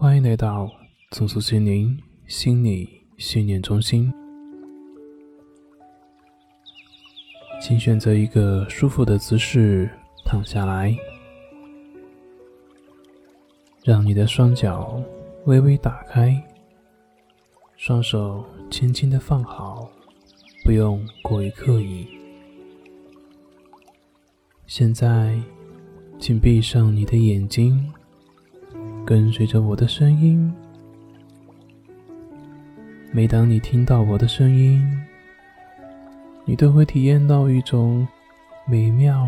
欢迎来到重塑心灵心理训练中心。请选择一个舒服的姿势躺下来，让你的双脚微微打开，双手轻轻的放好，不用过于刻意。现在，请闭上你的眼睛。跟随着我的声音，每当你听到我的声音，你都会体验到一种美妙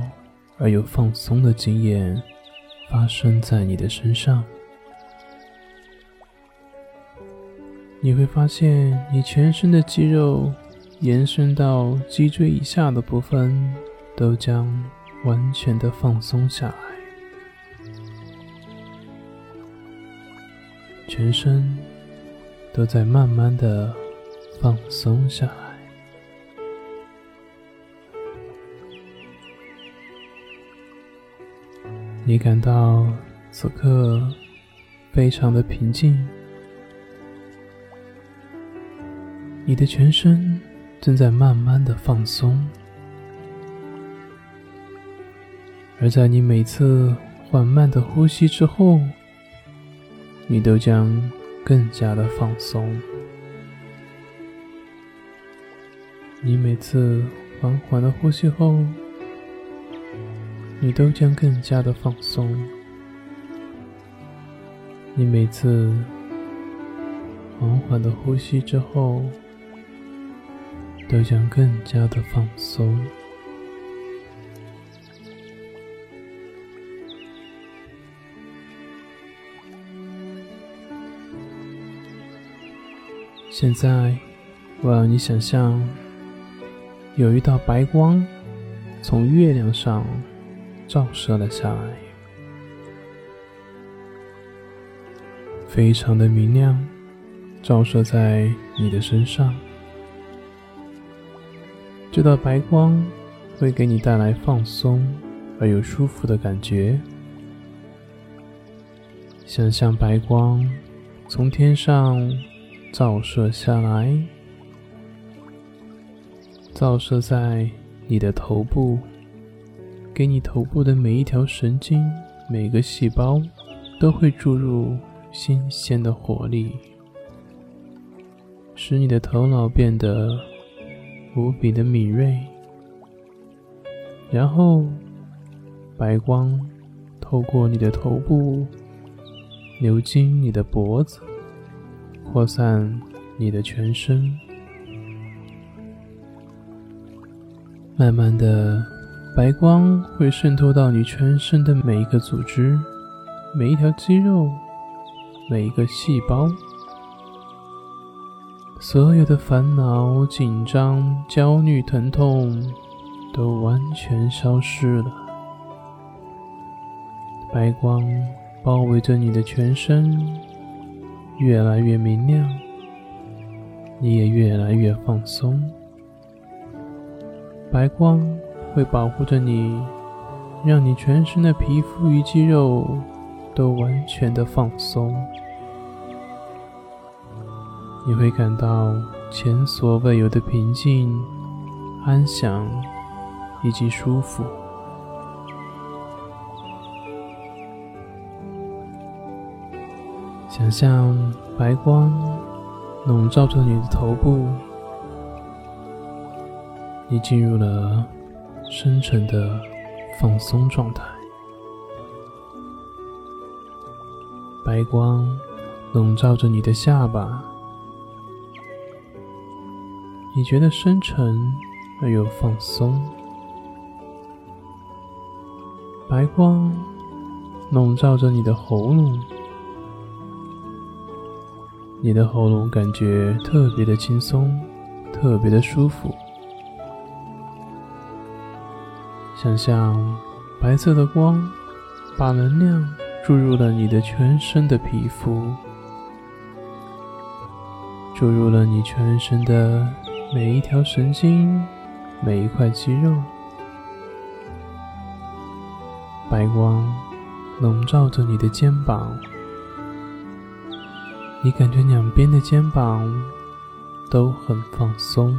而又放松的经验发生在你的身上。你会发现，你全身的肌肉延伸到脊椎以下的部分，都将完全的放松下来。全身都在慢慢的放松下来，你感到此刻非常的平静，你的全身正在慢慢的放松，而在你每次缓慢的呼吸之后。你都将更加的放松。你每次缓缓的呼吸后，你都将更加的放松。你每次缓缓的呼吸之后，都将更加的放松。现在，我要你想象，有一道白光从月亮上照射了下来，非常的明亮，照射在你的身上。这道白光会给你带来放松而又舒服的感觉。想象白光从天上。照射下来，照射在你的头部，给你头部的每一条神经、每个细胞都会注入新鲜的活力，使你的头脑变得无比的敏锐。然后，白光透过你的头部流经你的脖子。扩散你的全身，慢慢的，白光会渗透到你全身的每一个组织、每一条肌肉、每一个细胞，所有的烦恼、紧张、焦虑、疼痛都完全消失了。白光包围着你的全身。越来越明亮，你也越来越放松。白光会保护着你，让你全身的皮肤与肌肉都完全的放松。你会感到前所未有的平静、安详以及舒服。想象白光笼罩着你的头部，你进入了深沉的放松状态。白光笼罩着你的下巴，你觉得深沉而又放松。白光笼罩着你的喉咙。你的喉咙感觉特别的轻松，特别的舒服。想象白色的光把能量注入了你的全身的皮肤，注入了你全身的每一条神经、每一块肌肉。白光笼罩着你的肩膀。你感觉两边的肩膀都很放松，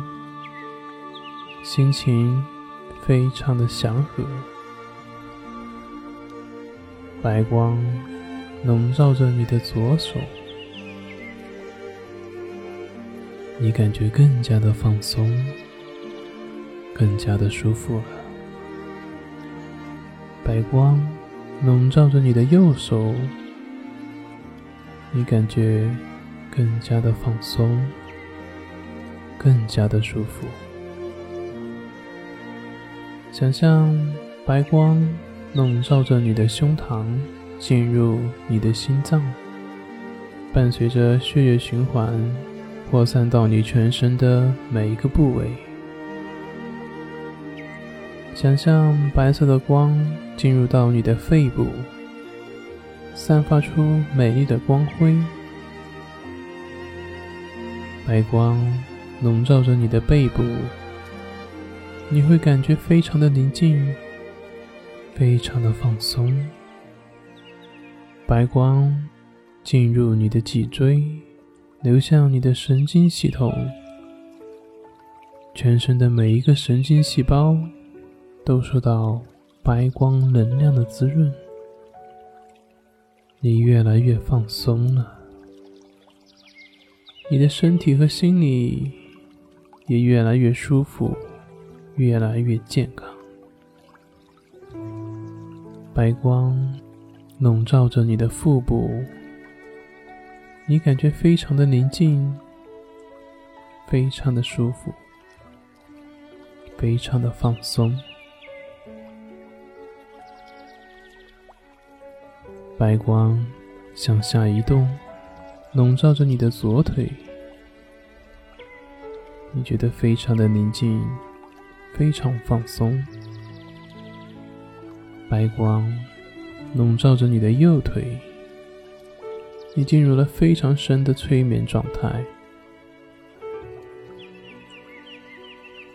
心情非常的祥和。白光笼罩着你的左手，你感觉更加的放松，更加的舒服了。白光笼罩着你的右手。你感觉更加的放松，更加的舒服。想象白光笼罩着你的胸膛，进入你的心脏，伴随着血液循环，扩散到你全身的每一个部位。想象白色的光进入到你的肺部。散发出美丽的光辉，白光笼罩着你的背部，你会感觉非常的宁静，非常的放松。白光进入你的脊椎，流向你的神经系统，全身的每一个神经细胞都受到白光能量的滋润。你越来越放松了，你的身体和心理也越来越舒服，越来越健康。白光笼罩着你的腹部，你感觉非常的宁静，非常的舒服，非常的放松。白光向下移动，笼罩着你的左腿，你觉得非常的宁静，非常放松。白光笼罩着你的右腿，你进入了非常深的催眠状态，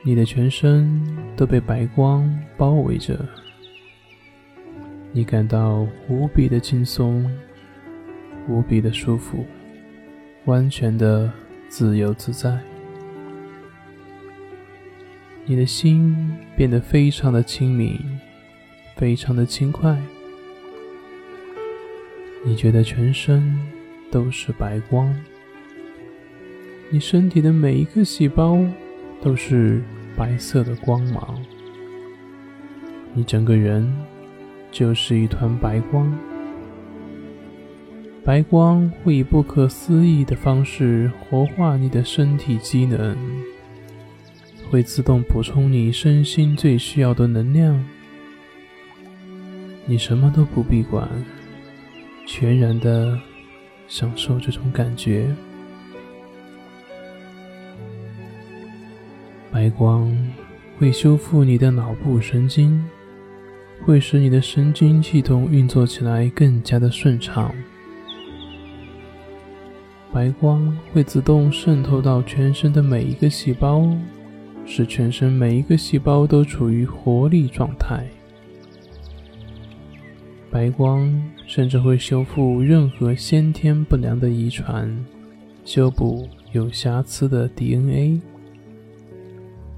你的全身都被白光包围着。你感到无比的轻松，无比的舒服，完全的自由自在。你的心变得非常的清明，非常的轻快。你觉得全身都是白光，你身体的每一个细胞都是白色的光芒，你整个人。就是一团白光，白光会以不可思议的方式活化你的身体机能，会自动补充你身心最需要的能量。你什么都不必管，全然的享受这种感觉。白光会修复你的脑部神经。会使你的神经系统运作起来更加的顺畅。白光会自动渗透到全身的每一个细胞，使全身每一个细胞都处于活力状态。白光甚至会修复任何先天不良的遗传，修补有瑕疵的 DNA，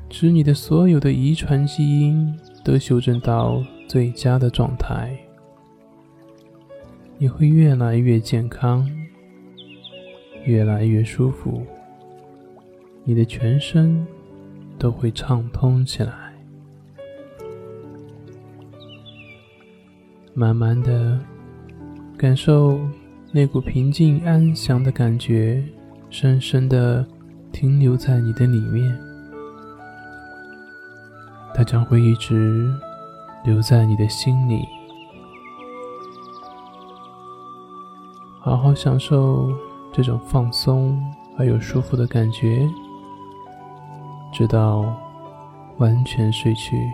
使你的所有的遗传基因都修正到。最佳的状态，你会越来越健康，越来越舒服，你的全身都会畅通起来。慢慢的，感受那股平静安详的感觉，深深的停留在你的里面，它将会一直。留在你的心里，好好享受这种放松而又舒服的感觉，直到完全睡去。